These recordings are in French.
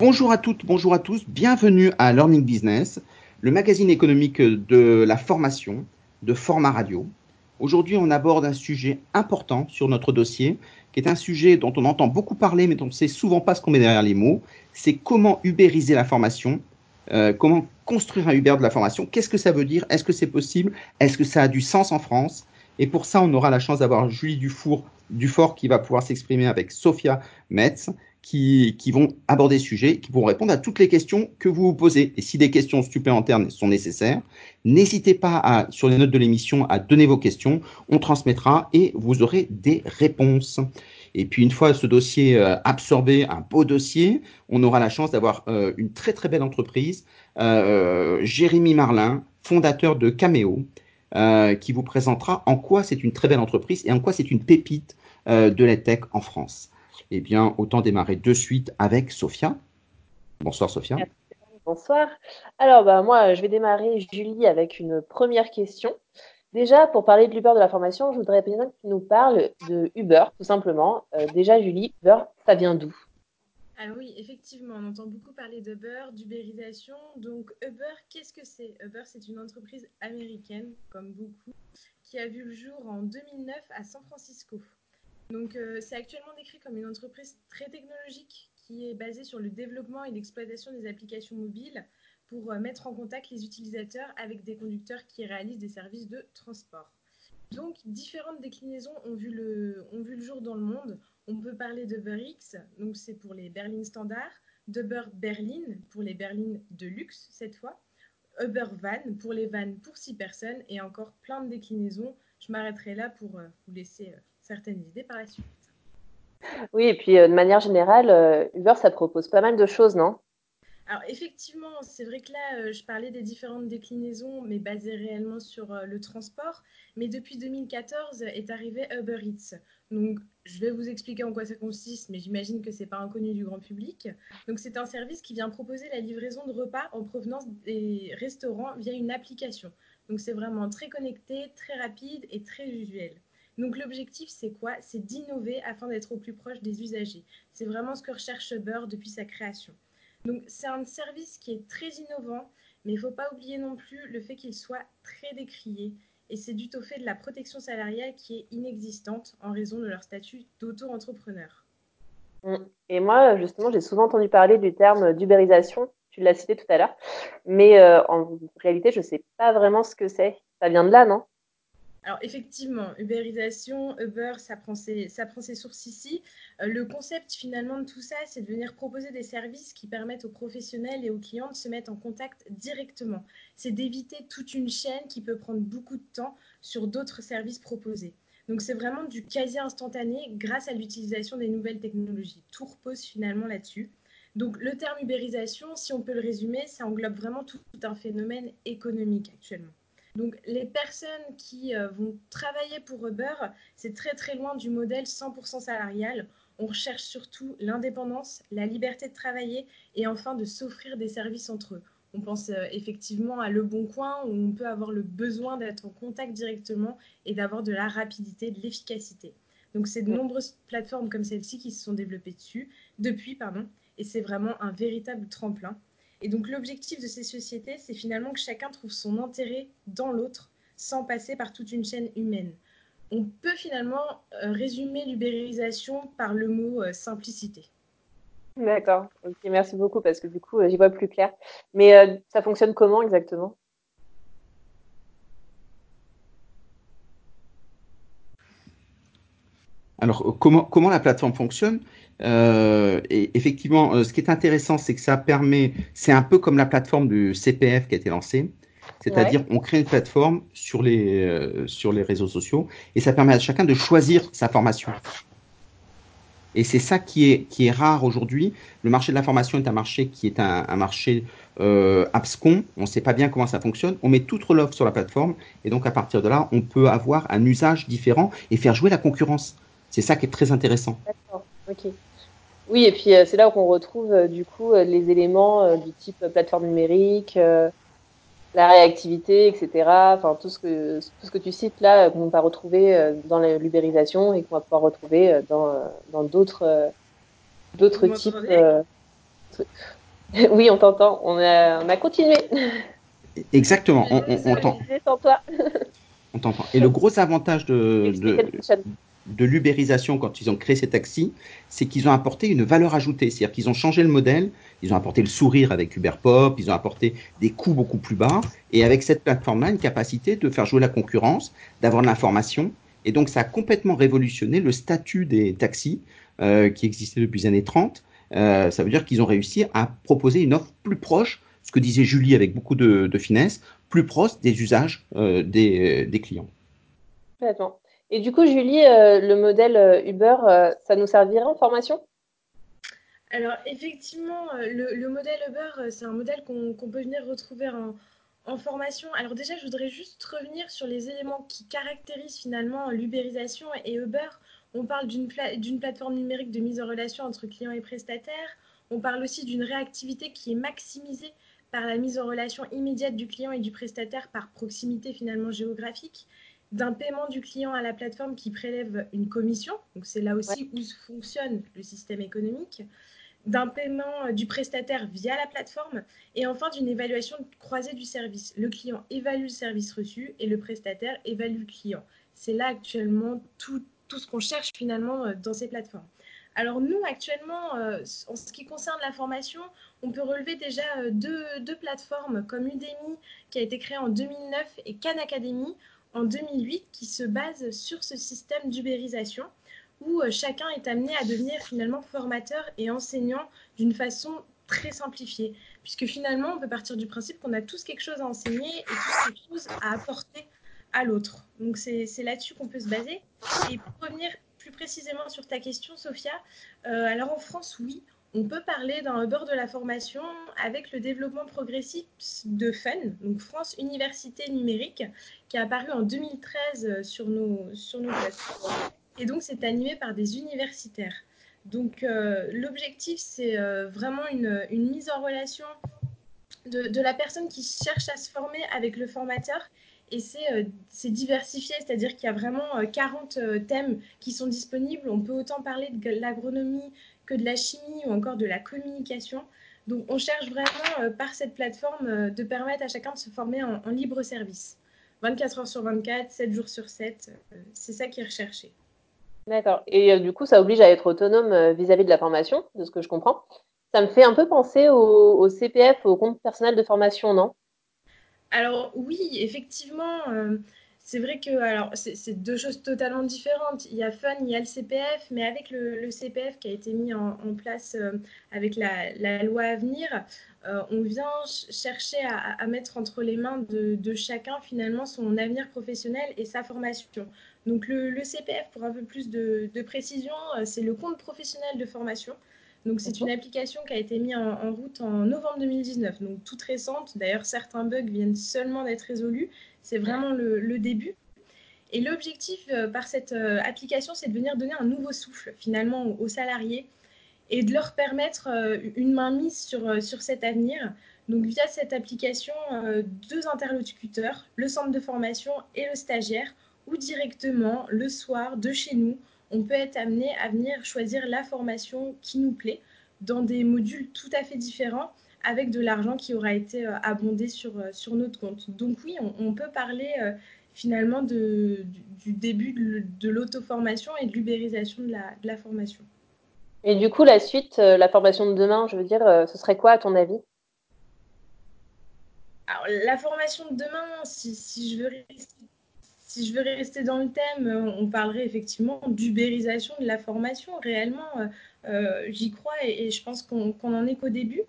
Bonjour à toutes, bonjour à tous, bienvenue à Learning Business, le magazine économique de la formation de Format Radio. Aujourd'hui, on aborde un sujet important sur notre dossier, qui est un sujet dont on entend beaucoup parler, mais dont on ne sait souvent pas ce qu'on met derrière les mots. C'est comment ubériser la formation, euh, comment construire un Uber de la formation. Qu'est-ce que ça veut dire? Est-ce que c'est possible? Est-ce que ça a du sens en France? Et pour ça, on aura la chance d'avoir Julie Dufour, Dufort qui va pouvoir s'exprimer avec Sophia Metz qui, vont aborder ce sujet, qui pourront répondre à toutes les questions que vous vous posez. Et si des questions supplémentaires sont nécessaires, n'hésitez pas à, sur les notes de l'émission à donner vos questions. On transmettra et vous aurez des réponses. Et puis une fois ce dossier euh, absorbé, un beau dossier, on aura la chance d'avoir euh, une très très belle entreprise, euh, Jérémy Marlin, fondateur de Cameo, qui vous présentera en quoi c'est une très belle entreprise et en quoi c'est une pépite de la tech en France. Eh bien, autant démarrer de suite avec Sophia. Bonsoir Sophia. Bonsoir. Alors, bah, moi, je vais démarrer, Julie, avec une première question. Déjà, pour parler de l'Uber de la formation, je voudrais bien que tu nous parles de Uber, tout simplement. Euh, déjà, Julie, Uber, ça vient d'où? Alors oui, effectivement, on entend beaucoup parler d'Uber, d'ubérisation. Donc Uber, qu'est-ce que c'est? Uber, c'est une entreprise américaine, comme beaucoup, qui a vu le jour en 2009 à San Francisco. Donc, euh, c'est actuellement décrit comme une entreprise très technologique qui est basée sur le développement et l'exploitation des applications mobiles pour euh, mettre en contact les utilisateurs avec des conducteurs qui réalisent des services de transport. Donc, différentes déclinaisons ont vu le, jour dans le monde. On peut parler d'UberX, donc c'est pour les berlines standards, d'Uber Berlin pour les berlines de luxe cette fois, Uber Van pour les vannes pour six personnes et encore plein de déclinaisons. Je m'arrêterai là pour euh, vous laisser certaines idées par la suite. Oui, et puis euh, de manière générale, euh, Uber, ça propose pas mal de choses, non? Alors effectivement, c'est vrai que là, euh, je parlais des différentes déclinaisons, mais basées réellement sur le transport. Mais depuis 2014 est arrivé Uber Eats. Donc, je vais vous expliquer en quoi ça consiste, mais j'imagine que c'est pas inconnu du grand public. Donc, c'est un service qui vient proposer la livraison de repas en provenance des restaurants via une application. Donc, c'est vraiment très connecté, très rapide et très usuel. Donc l'objectif, c'est quoi? C'est d'innover afin d'être au plus proche des usagers. C'est vraiment ce que recherche Uber depuis sa création. Donc c'est un service qui est très innovant, mais il ne faut pas oublier non plus le fait qu'il soit très décrié. Et c'est dû au fait de la protection salariale qui est inexistante en raison de leur statut d'auto-entrepreneur. Mm. Et moi, justement, j'ai souvent entendu parler du terme d'ubérisation. Tu l'as cité tout à l'heure. Mais euh, en réalité, je ne sais pas vraiment ce que c'est. Ça vient de là, non? Alors effectivement, Uberisation, Uber, ça prend ses, sources ici. Euh, le concept finalement de tout ça, c'est de venir proposer des services qui permettent aux professionnels et aux clients de se mettre en contact directement. C'est d'éviter toute une chaîne qui peut prendre beaucoup de temps sur d'autres services proposés. Donc c'est vraiment du quasi instantané grâce à l'utilisation des nouvelles technologies. Tout repose finalement là-dessus. Donc le terme ubérisation, si on peut le résumer, ça englobe vraiment tout un phénomène économique actuellement. Donc les personnes qui euh, vont travailler pour Uber, c'est très très loin du modèle 100% salarial. On recherche surtout l'indépendance, la liberté de travailler et enfin de s'offrir des services entre eux. On pense euh, effectivement à Le Bon Coin où on peut avoir le besoin d'être en contact directement et d'avoir de la rapidité, de l'efficacité. Donc c'est de nombreuses plateformes comme celle-ci qui se sont développées dessus depuis, pardon, et c'est vraiment un véritable tremplin. Et donc l'objectif de ces sociétés, c'est finalement que chacun trouve son intérêt dans l'autre sans passer par toute une chaîne humaine. On peut finalement euh, résumer l'ubérisation par le mot euh, simplicité. D'accord, merci beaucoup parce que du coup, euh, j'y vois plus clair. Mais ça fonctionne comment exactement? Alors, comment, comment la plateforme fonctionne euh, et effectivement, euh, ce qui est intéressant, c'est que ça permet, c'est un peu comme la plateforme du CPF qui a été lancée. C'est-à-dire, on crée une plateforme sur les, euh, sur les réseaux sociaux et ça permet à chacun de choisir sa formation. Et c'est ça qui est, qui est rare aujourd'hui. Le marché de la formation est un marché qui est un, un marché euh, abscon. On ne sait pas bien comment ça fonctionne. On met toute l'offre sur la plateforme et donc à partir de là, on peut avoir un usage différent et faire jouer la concurrence. C'est ça qui est très intéressant. D'accord. Ok. Oui, et puis euh, c'est là où on retrouve euh, du coup euh, les éléments du type plateforme numérique, la réactivité, etc. Enfin tout ce que tout ce que tu cites là qu'on va retrouver dans l'ubérisation et qu'on va pouvoir retrouver dans dans d'autres d'autres types. Oui, on t'entend. On a, on a continué. Exactement. On, on, on t'entend. on t'entend. Et le gros avantage de, de, de l'ubérisation quand ils ont créé ces taxis, c'est qu'ils ont apporté une valeur ajoutée. C'est-à-dire qu'ils ont changé le modèle, ils ont apporté le sourire avec Uber Pop, ils ont apporté des coûts beaucoup plus bas, et avec cette plateforme-là, une capacité de faire jouer la concurrence, d'avoir de l'information. Et donc, ça a complètement révolutionné le statut des taxis euh, qui existait depuis les années 30. Euh, ça veut dire qu'ils ont réussi à proposer une offre plus proche, ce que disait Julie avec beaucoup de, de finesse, plus proche des usages euh, des, des clients. Et du coup, Julie, euh, le modèle euh, Uber, euh, ça nous servirait en formation? Alors, effectivement, le, le modèle Uber, c'est un modèle qu'on qu peut venir retrouver en, formation. Alors déjà, je voudrais juste revenir sur les éléments qui caractérisent finalement l'ubérisation et Uber. On parle d'une pla plateforme numérique de mise en relation entre clients et prestataires. On parle aussi d'une réactivité qui est maximisée par la mise en relation immédiate du client et du prestataire par proximité finalement géographique d'un paiement du client à la plateforme qui prélève une commission, donc c'est là aussi ouais. où fonctionne le système économique, d'un paiement du prestataire via la plateforme, et enfin d'une évaluation croisée du service. Le client évalue le service reçu et le prestataire évalue le client. C'est là actuellement tout, tout ce qu'on cherche finalement euh, dans ces plateformes. Alors nous, actuellement, euh, en ce qui concerne la formation, on peut relever déjà euh, deux, deux plateformes comme Udemy, qui a été créée en 2009, et Khan Academy, en 2008 qui se base sur ce système d'ubérisation où euh, chacun est amené à devenir finalement formateur et enseignant d'une façon très simplifiée. Puisque finalement, on peut partir du principe qu'on a tous quelque chose à enseigner et tous quelque chose à apporter à l'autre. Donc c'est là-dessus qu'on peut se baser. Et pour revenir plus précisément sur ta question, Sophia, euh, alors en France, oui, on peut parler d'un Uber de la formation avec le développement progressif de FUN, donc France Université Numérique, qui est apparu en 2013 sur nos, sur nos plateformes. Et donc, c'est animé par des universitaires. Donc, euh, l'objectif, c'est euh, vraiment une, une, mise en relation de, la personne qui cherche à se former avec le formateur. Et c'est euh, diversifié, c'est-à-dire qu'il y a vraiment 40 euh, thèmes qui sont disponibles. On peut autant parler de l'agronomie, que de la chimie ou encore de la communication. Donc on cherche vraiment euh, par cette plateforme euh, de permettre à chacun de se former en, en, libre service. 24 heures sur 24, 7 jours sur 7, euh, c'est ça qui est recherché. D'accord. Et du coup, ça oblige à être autonome vis-à-vis -vis de la formation, de ce que je comprends. Ça me fait un peu penser au, au CPF, au compte personnel de formation, non? Alors oui, effectivement. Euh, c'est vrai que alors c'est deux choses totalement différentes. Il y a Fun, il y a le CPF, mais avec le, le CPF qui a été mis en, en place euh, avec la, la, loi à venir, euh, on vient chercher à, à, mettre entre les mains de, de, chacun finalement son avenir professionnel et sa formation. Donc le, le CPF, pour un peu plus de, de précision, euh, c'est le compte professionnel de formation. Donc c'est une application qui a été mise en, en, route en novembre 2019, donc toute récente. D'ailleurs, certains bugs viennent seulement d'être résolus. C'est vraiment le, début. Et l'objectif euh, par cette euh, application, c'est de venir donner un nouveau souffle finalement aux, aux, salariés et de leur permettre euh, une mainmise sur, sur cet avenir. Donc via cette application, deux interlocuteurs, le centre de formation et le stagiaire, ou directement le soir de chez nous, on peut être amené à venir choisir la formation qui nous plaît dans des modules tout à fait différents avec de l'argent qui aura été euh, abondé sur, euh, sur notre compte. Donc oui, on, on peut parler euh, finalement de, du, du, début de, l'auto-formation et de l'ubérisation de la, de la, formation. Et du coup, la suite, la formation de demain, je veux dire, ce serait quoi à ton avis? Alors, la formation de demain, si, si je veux rester si je veux rester dans le thème, on parlerait effectivement d'ubérisation de la formation. Réellement, euh, j'y crois et, et, je pense qu'on qu en est qu'au début.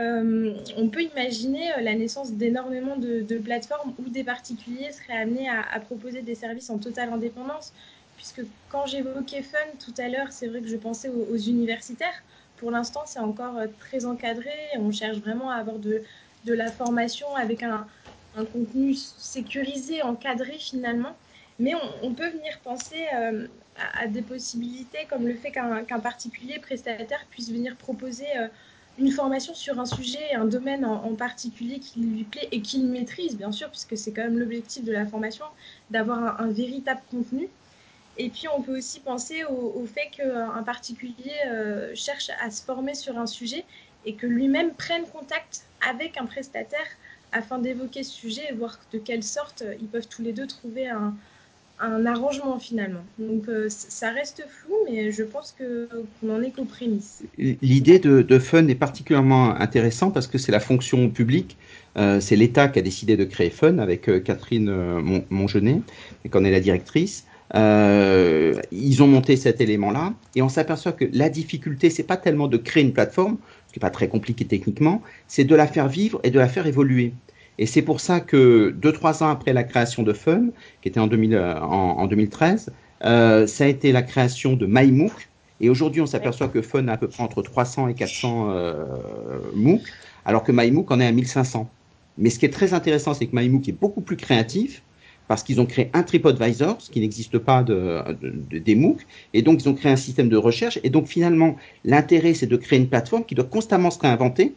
Euh, on peut imaginer la naissance d'énormément de, plateformes où des particuliers seraient amenés à, proposer des services en totale indépendance. Puisque quand j'évoquais Fun tout à l'heure, c'est vrai que je pensais aux, universitaires. Pour l'instant, c'est encore très encadré. On cherche vraiment à avoir de, la formation avec un, contenu sécurisé, encadré finalement. Mais on, peut venir penser euh, à, des possibilités comme le fait qu'un qu particulier prestataire puisse venir proposer euh, une formation sur un sujet, un domaine en, particulier qui lui plaît et qu'il maîtrise, bien sûr, puisque c'est quand même l'objectif de la formation, d'avoir un, véritable contenu. Et puis, on peut aussi penser au, fait qu'un particulier euh, cherche à se former sur un sujet et que lui-même prenne contact avec un prestataire afin d'évoquer ce sujet et voir de quelle sorte ils peuvent tous les deux trouver un, un arrangement finalement. Donc euh, ça reste flou, mais je pense qu'on en est qu'aux prémices. L'idée de, Fun est particulièrement intéressante parce que c'est la fonction publique. Euh, c'est l'État qui a décidé de créer Fun avec euh, Catherine Mongenet, et qu'on est la directrice. ils ont monté cet élément-là et on s'aperçoit que la difficulté, c'est pas tellement de créer une plateforme, ce qui n'est pas très compliqué techniquement, c'est de la faire vivre et de la faire évoluer. Et c'est pour ça que deux, trois ans après la création de Fun, qui était en, 2000, euh, en, 2013, euh, ça a été la création de MyMOOC. Et aujourd'hui, on s'aperçoit que Fun a à peu près entre 300 et 400 euh, MOOC, alors que MyMOOC en est à 1500. Mais ce qui est très intéressant, c'est que MyMOOC est beaucoup plus créatif parce qu'ils ont créé un TripAdvisor, ce qui n'existe pas de, de, des MOOC, et donc ils ont créé un système de recherche. Et donc finalement, l'intérêt, c'est de créer une plateforme qui doit constamment se réinventer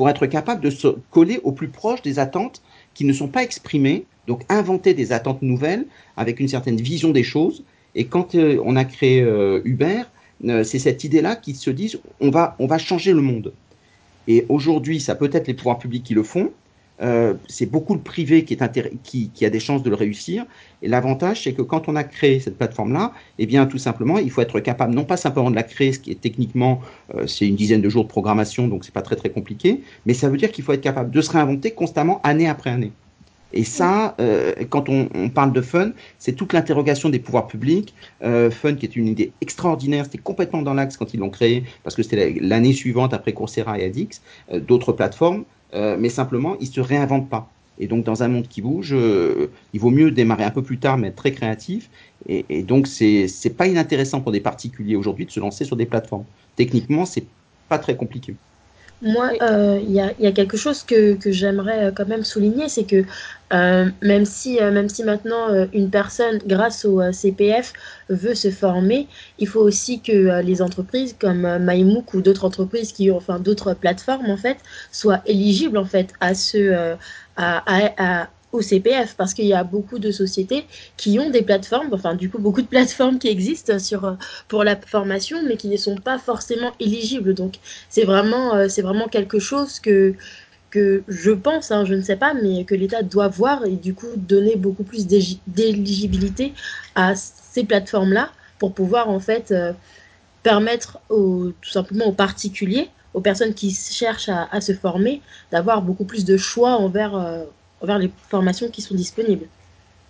pour être capable de se coller au plus proche des attentes qui ne sont pas exprimées, donc inventer des attentes nouvelles avec une certaine vision des choses. Et quand euh, on a créé euh, Uber, euh, c'est cette idée-là qui se disent on va, on va changer le monde. Et aujourd'hui, ça peut être les pouvoirs publics qui le font, euh, c'est beaucoup le privé qui, a des chances de le réussir. Et l'avantage, c'est que quand on a créé cette plateforme-là, eh bien, tout simplement, il faut être capable, non pas simplement de la créer, ce qui est techniquement, euh, c'est une dizaine de jours de programmation, donc c'est pas très très compliqué, mais ça veut dire qu'il faut être capable de se réinventer constamment, année après année. Et ça, euh, quand on, on, parle de Fun, c'est toute l'interrogation des pouvoirs publics. Euh, Fun, qui est une idée extraordinaire, c'était complètement dans l'axe quand ils l'ont créé, parce que c'était l'année suivante après Coursera et Adix, euh, d'autres plateformes. Euh, mais simplement, ils se réinventent pas. Et donc, dans un monde qui bouge, euh, il vaut mieux démarrer un peu plus tard, mais être très créatif. Et, et donc, c'est n'est pas inintéressant pour des particuliers aujourd'hui de se lancer sur des plateformes. Techniquement, c'est pas très compliqué. Moi, euh, il y, a, y, a, quelque chose que, que j'aimerais quand même souligner, c'est que euh, même, si, euh, même si maintenant une personne, grâce au CPF, veut se former, il faut aussi que les entreprises comme MyMOOC ou d'autres entreprises qui ont, enfin d'autres plateformes en fait, soient éligibles en fait à ce, à, à, au CPF parce qu'il y a beaucoup de sociétés qui ont des plateformes, enfin du coup beaucoup de plateformes qui existent sur euh, pour la formation mais qui ne sont pas forcément éligibles. Donc c'est vraiment euh, vraiment quelque chose que que je pense, hein, je ne sais pas, mais que l'État doit voir et du coup donner beaucoup plus d'éligibilité à ces plateformes-là pour pouvoir en fait euh, permettre aux, tout simplement aux particuliers, aux personnes qui cherchent à se former, d'avoir beaucoup plus de choix envers vers les formations qui sont disponibles.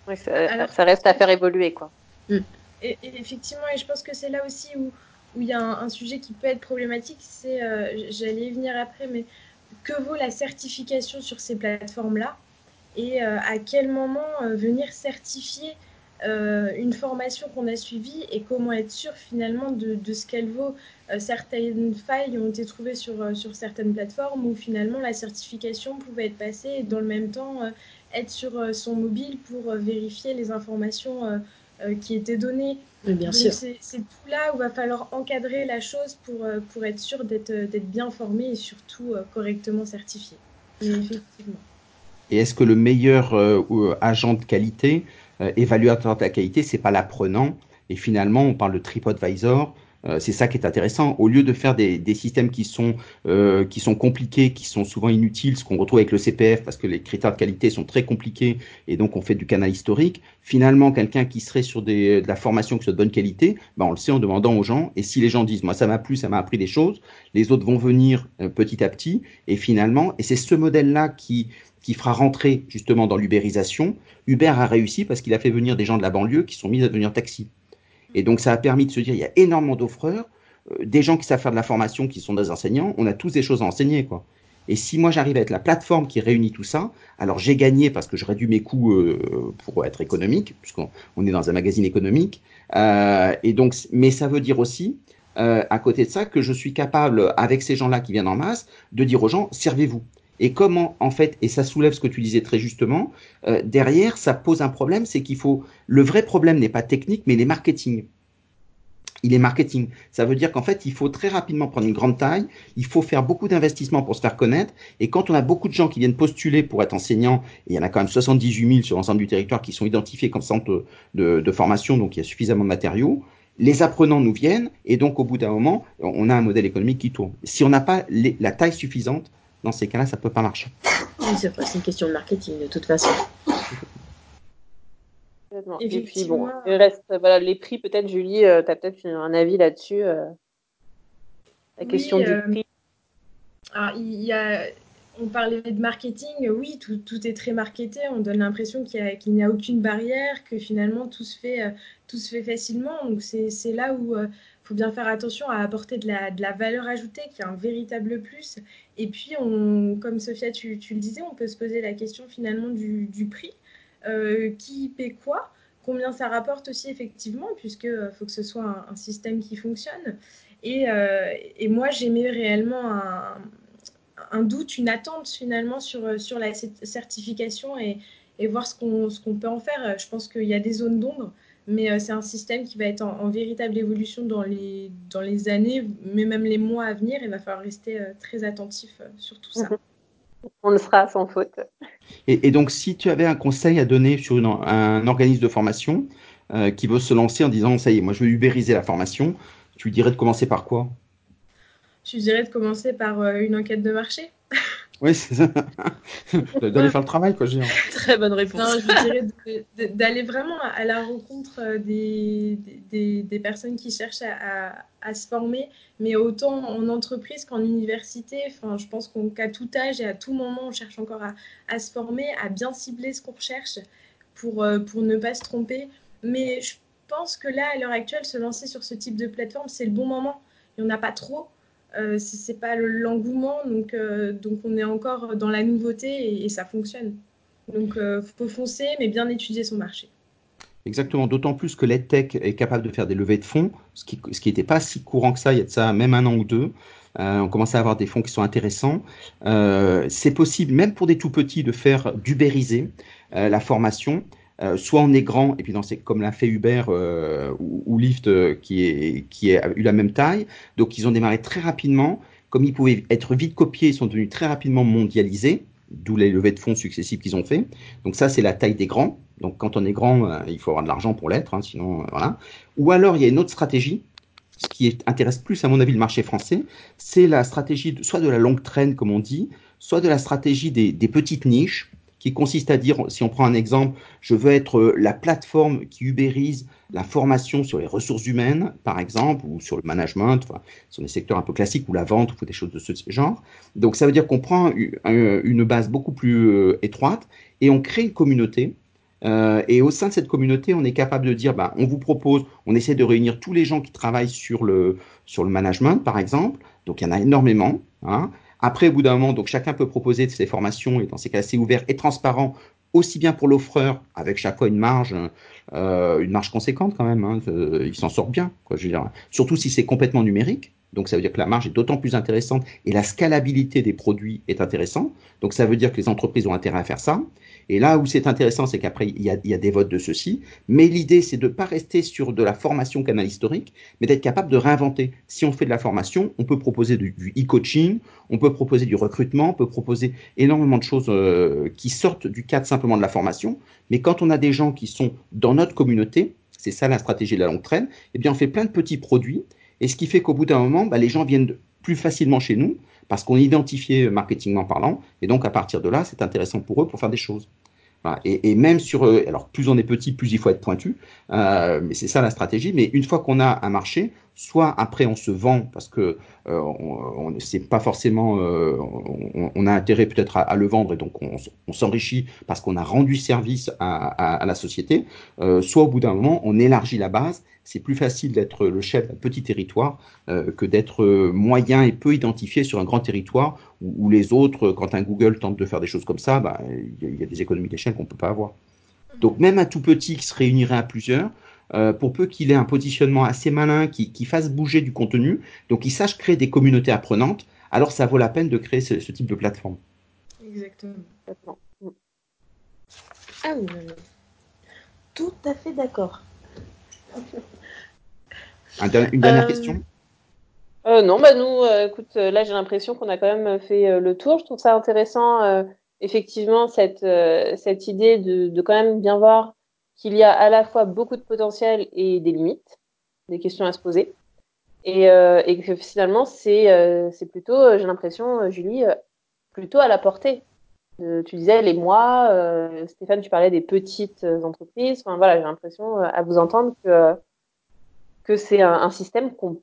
Oui, ça, ça reste à faire évoluer, quoi. Mm. Et, effectivement, et je pense que c'est là aussi où où il y a un, sujet qui peut être problématique, c'est, euh, j'allais y venir après, mais que vaut la certification sur ces plateformes-là? Et euh, à quel moment euh, venir certifier euh, une formation qu'on a suivie et comment être sûr finalement de, de ce qu'elle vaut. Euh, certaines failles ont été trouvées sur, euh, sur certaines plateformes où finalement la certification pouvait être passée et dans le même temps être sur son mobile pour vérifier les informations qui étaient données. bien sûr. C'est tout là où va falloir encadrer la chose pour, pour être sûr d'être bien formé et surtout correctement certifié. effectivement. Et est-ce que le meilleur agent de qualité évaluateur de la qualité, c'est pas l'apprenant. Et finalement, on parle de TripAdvisor. Euh, c'est ça qui est intéressant. Au lieu de faire des, des systèmes qui sont euh, qui sont compliqués, qui sont souvent inutiles, ce qu'on retrouve avec le CPF parce que les critères de qualité sont très compliqués et donc on fait du canal historique. Finalement, quelqu'un qui serait sur des, de la formation qui soit de bonne qualité, ben on le sait en demandant aux gens. Et si les gens disent moi ça m'a plu, ça m'a appris des choses, les autres vont venir euh, petit à petit. Et finalement, et c'est ce modèle-là qui qui fera rentrer justement dans l'ubérisation. Uber a réussi parce qu'il a fait venir des gens de la banlieue qui sont mis à devenir taxi. Et donc ça a permis de se dire il y a énormément d'offreurs, euh, des gens qui savent faire de la formation, qui sont des enseignants, on a tous des choses à enseigner quoi. Et si moi j'arrive à être la plateforme qui réunit tout ça, alors j'ai gagné parce que je réduis mes coûts euh, pour être économique, puisqu'on on est dans un magazine économique. Euh, et donc, mais ça veut dire aussi, euh, à côté de ça, que je suis capable, avec ces gens-là qui viennent en masse, de dire aux gens servez-vous. Et comment, en fait, et ça soulève ce que tu disais très justement, euh, derrière, ça pose un problème, c'est qu'il faut. Le vrai problème n'est pas technique, mais il est marketing. Il est marketing. Ça veut dire qu'en fait, il faut très rapidement prendre une grande taille, il faut faire beaucoup d'investissements pour se faire connaître. Et quand on a beaucoup de gens qui viennent postuler pour être enseignants, et il y en a quand même 78 000 sur l'ensemble du territoire qui sont identifiés comme centre de formation, donc il y a suffisamment de matériaux, les apprenants nous viennent, et donc au bout d'un moment, on a un modèle économique qui tourne. Si on n'a pas la taille suffisante, dans ces cas-là, ça ne peut pas marcher. Oui, c'est une question de marketing de toute façon. Et puis bon, il reste voilà, les prix peut-être, Julie, euh, tu as peut-être un avis là-dessus. Euh, la question du euh, prix. Alors, il y a, on parlait de marketing, oui, tout, tout est très marketé, on donne l'impression qu'il n'y a, aucune barrière, que finalement tout se fait, tout se fait facilement. Donc c'est là où il faut bien faire attention à apporter de la, de la, valeur ajoutée, qui est un véritable plus. Et puis, comme Sophia, tu, le disais, on peut se poser la question finalement du, prix. Euh, qui paie quoi, combien ça rapporte aussi effectivement, puisque euh, faut que ce soit un, système qui fonctionne. Et, euh, et moi, j'aimais réellement un, doute, une attente finalement sur, sur la certification et, voir ce qu'on qu'on peut en faire. Je pense qu'il y a des zones d'ombre, mais c'est un système qui va être en, véritable évolution dans les, dans les années, mais même les mois à venir. Il va falloir rester très attentif sur tout ça. On le sera sans faute. Et, donc, si tu avais un conseil à donner sur un organisme de formation euh, qui veut se lancer en disant, ça y est, moi je veux ubériser la formation, tu lui dirais de commencer par quoi? Je lui dirais de commencer par euh, une enquête de marché. Oui, c'est ça. D'aller faire le travail, quoi, j'ai Très bonne réponse. Non, je dirais d'aller vraiment à la rencontre euh, des, des, des personnes qui cherchent à, à, se former, mais autant en entreprise qu'en université. Enfin, je pense qu'à tout âge et à tout moment, on cherche encore à, à se former, à bien cibler ce qu'on recherche pour, euh, pour ne pas se tromper. Mais je pense que là, à l'heure actuelle, se lancer sur ce type de plateforme, c'est le bon moment. Il n'y en a pas trop. Euh, c'est pas l'engouement, donc, euh, donc on est encore dans la nouveauté et, ça fonctionne. Donc euh, faut foncer, mais bien étudier son marché. Exactement, d'autant plus que l'EdTech est capable de faire des levées de fonds, ce qui n'était pas si courant que ça, il y a de ça même un an ou deux. on commence à avoir des fonds qui sont intéressants. c'est possible, même pour des tout petits, de faire d'ubériser la formation. Euh, soit on est grand, et puis dans comme l'a fait Uber euh, ou, Lyft euh, qui, est, a eu la même taille. Donc ils ont démarré très rapidement. Comme ils pouvaient être vite copiés, ils sont devenus très rapidement mondialisés, d'où les levées de fonds successives qu'ils ont fait. Donc ça, c'est la taille des grands. Donc quand on est grand, il faut avoir de l'argent pour l'être, hein, sinon voilà. Ou alors il y a une autre stratégie, ce qui intéresse plus à mon avis le marché français, c'est la stratégie soit de la longue traîne comme on dit, soit de la stratégie des petites niches qui consiste à dire, si on prend un exemple, je veux être euh, la plateforme qui ubérise la formation sur les ressources humaines, par exemple, ou sur le management, enfin, sur des secteurs un peu classiques, ou la vente, ou des choses de ce genre. Donc ça veut dire qu'on prend une base beaucoup plus euh, étroite et on crée une communauté. Euh, et au sein de cette communauté, on est capable de dire, bah, on vous propose, on essaie de réunir tous les gens qui travaillent sur le, sur le management, par exemple. Donc il y en a énormément. Hein. Après, au bout d'un moment, donc chacun peut proposer ses formations et dans ces cas c'est ouvert et transparent aussi bien pour l'offreur avec chaque fois une marge, euh, une marge conséquente quand même. Hein, il s'en sort bien, quoi, je veux dire. Surtout si c'est complètement numérique. Donc ça veut dire que la marge est d'autant plus intéressante et la scalabilité des produits est intéressante. Donc ça veut dire que les entreprises ont intérêt à faire ça. Et là où c'est intéressant, c'est qu'après, il y, a, des votes de ceci. Mais l'idée, c'est de ne pas rester sur de la formation canal historique, mais d'être capable de réinventer. Si on fait de la formation, on peut proposer du, e-coaching, on peut proposer du recrutement, on peut proposer énormément de choses euh, qui sortent du cadre simplement de la formation. Mais quand on a des gens qui sont dans notre communauté, c'est ça la stratégie de la longue traîne, eh bien on fait plein de petits produits. Et ce qui fait qu'au bout d'un moment, bah, les gens viennent plus facilement chez nous parce qu'on est identifié marketingment parlant, et donc à partir de là, c'est intéressant pour eux pour faire des choses. Et, même sur, euh, alors plus on est petit, plus il faut être pointu, euh, mais c'est ça la stratégie. Mais une fois qu'on a un marché, soit après on se vend parce que euh, on, c'est pas forcément, euh, on, a intérêt peut-être à, le vendre et donc on, s'enrichit parce qu'on a rendu service à, la société. Euh, soit au bout d'un moment, on élargit la base. C'est plus facile d'être le chef d'un petit territoire que d'être moyen et peu identifié sur un grand territoire où, les autres, quand un Google tente de faire des choses comme ça, bah, il y, a des économies d'échelle qu'on peut pas avoir. Donc même un tout petit qui se réunirait à plusieurs, euh, pour peu qu'il ait un positionnement assez malin, qui, fasse bouger du contenu, donc il sache créer des communautés apprenantes, alors ça vaut la peine de créer ce, type de plateforme. Exactement. Ah oui, tout à fait d'accord. une dernière euh, question? euh, Non, bah nous, écoute, là j'ai l'impression qu'on a quand même fait le tour. Je trouve ça intéressant, effectivement, cette, cette idée de, de, quand même bien voir qu'il y a à la fois beaucoup de potentiel et des limites. des questions à se poser. Et, et que finalement, c'est c'est plutôt, j'ai l'impression, Julie, plutôt à la portée. tu disais les mois, Stéphane, tu parlais des petites entreprises. Enfin voilà, j'ai l'impression à vous entendre que que c'est un, un, système qu'on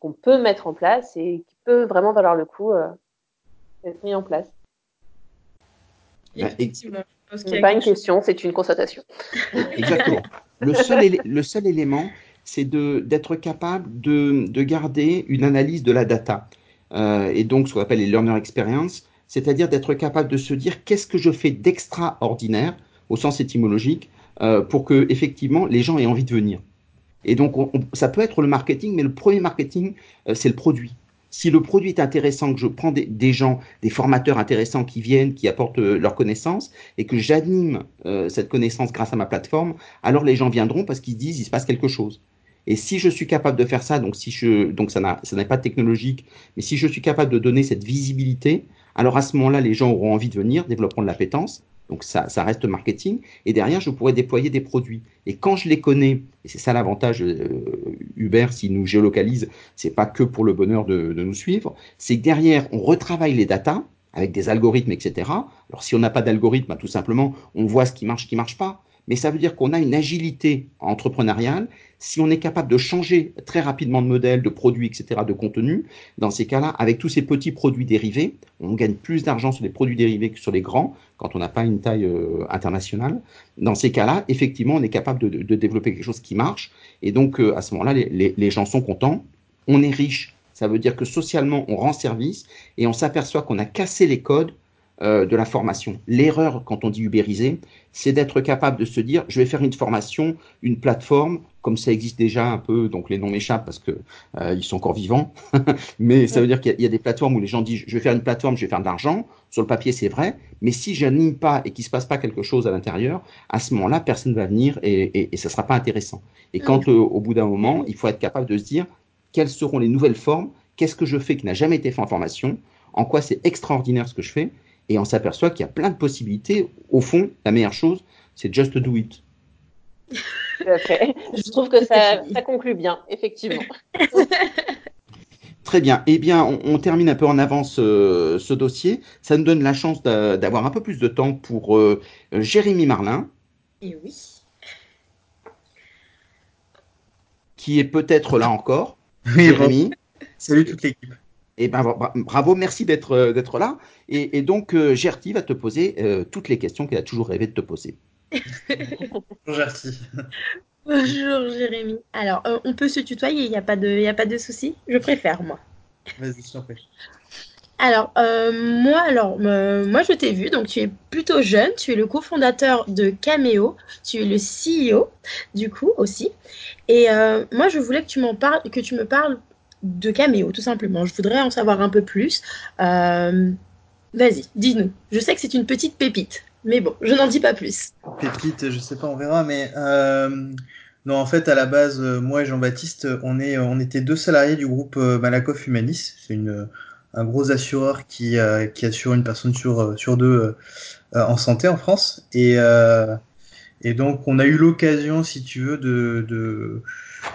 qu'on peut mettre en place et qui peut vraiment valoir le coup d'être mis en place. Bah, Effectivement. Ce n'est pas une question, c'est une constatation. Exactement. Le seul, le seul élément, c'est d'être capable de, de, garder une analyse de la data. Euh, et donc, ce qu'on appelle les learner experience, c'est-à-dire d'être capable de se dire qu'est-ce que je fais d'extraordinaire, au sens étymologique, euh, pour que effectivement les gens aient envie de venir. Et donc, on, ça peut être le marketing, mais le premier marketing, euh, c'est le produit si le produit est intéressant, que je prends des, gens, des formateurs intéressants qui viennent, qui apportent euh, leurs connaissances, et que j'anime euh, cette connaissance grâce à ma plateforme, alors les gens viendront parce qu'ils disent il se passe quelque chose. Et si je suis capable de faire ça, donc si je, donc ça n'est pas technologique, mais si je suis capable de donner cette visibilité, alors à ce moment-là, les gens auront envie de venir, développeront de l'appétence, donc ça, reste marketing. Et derrière, je pourrais déployer des produits. Et quand je les connais, et c'est ça l'avantage euh, Uber, s'il nous géolocalise, c'est pas que pour le bonheur de, nous suivre, c'est que derrière, on retravaille les datas avec des algorithmes, etc. Alors si on n'a pas d'algorithme, bah, tout simplement, on voit ce qui marche, ce qui marche pas. Mais ça veut dire qu'on a une agilité entrepreneuriale si on est capable de changer très rapidement de modèle, de produit, etc., de contenu, dans ces cas-là, avec tous ces petits produits dérivés, on gagne plus d'argent sur les produits dérivés que sur les grands, quand on n'a pas une taille euh, internationale. Dans ces cas-là, effectivement, on est capable de, développer quelque chose qui marche. Et donc, euh, à ce moment-là, les gens sont contents. On est riche. Ça veut dire que socialement, on rend service et on s'aperçoit qu'on a cassé les codes euh, de la formation. L'erreur, quand on dit ubériser, c'est d'être capable de se dire, je vais faire une formation, une plateforme, comme ça existe déjà un peu, donc les noms m'échappent parce que euh, ils sont encore vivants, mais ça veut dire qu'il y, y, a des plateformes où les gens disent, je vais faire une plateforme, je vais faire de l'argent. Sur le papier, c'est vrai, mais si j'anime pas et qu'il se passe pas quelque chose à l'intérieur, à ce moment-là, personne va venir et, et, et ça sera pas intéressant. Et quand, euh, au bout d'un moment, il faut être capable de se dire, quelles seront les nouvelles formes, qu'est-ce que je fais qui n'a jamais été fait en formation, en quoi c'est extraordinaire ce que je fais, et on s'aperçoit qu'il y a plein de possibilités. Au fond, la meilleure chose, c'est just do it. Okay. Je trouve que ça, ça conclut bien, effectivement. Très bien. Eh bien, on, on, termine un peu en avance euh, ce dossier. Ça nous donne la chance d'avoir un peu plus de temps pour euh, Jérémy Marlin. Et oui. Qui est peut-être là encore. Oui, Jérémy. Bon. Salut toute l'équipe. Et ben bravo, merci d'être d'être là. Et, et donc euh, Gertie va te poser euh, toutes les questions qu'elle a toujours rêvé de te poser. Bonjour Gertie. Bonjour Jérémy. Alors euh, on peut se tutoyer, il n'y a pas de il a pas de souci. Je préfère moi. Vas-y, je t'en prie. Alors euh, moi alors euh, moi je t'ai vu donc tu es plutôt jeune, tu es le cofondateur de Cameo, tu es le CEO du coup aussi. Et moi je voulais que tu m'en parles que tu me parles de Cameo, tout simplement. Je voudrais en savoir un peu plus. Euh, Vas-y, dis-nous. Je sais que c'est une petite pépite, mais bon, je n'en dis pas plus. Pépite, je sais pas, on verra, mais euh, non, en fait, à la base, moi et Jean-Baptiste, on on était deux salariés du groupe Malakoff Humanis. C'est un gros assureur qui, qui assure une personne sur, sur deux en santé en France. Et, et donc, on a eu l'occasion, si tu veux, de,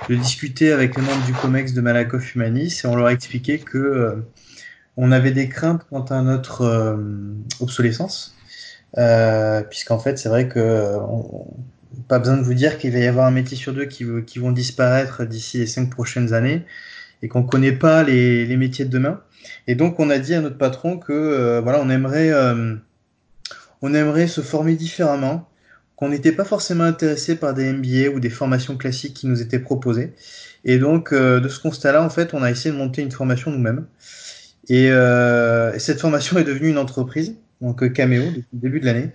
de discuter avec les membres du COMEX de Malakoff Humanis et on leur a expliqué que euh, on avait des craintes quant à notre euh, obsolescence, euh, puisqu'en fait c'est vrai que on, pas besoin de vous dire qu'il va y avoir un métier sur deux qui, vont disparaître d'ici les cinq prochaines années et qu'on connaît pas les, les, métiers de demain. Et donc on a dit à notre patron que voilà on aimerait on aimerait se former différemment, qu'on n'était pas forcément intéressé par des MBA ou des formations classiques qui nous étaient proposées. Et donc, euh, de ce constat-là, en fait, on a essayé de monter une formation nous-mêmes. Et, euh, et, cette formation est devenue une entreprise, donc euh, Cameo, depuis le début de l'année.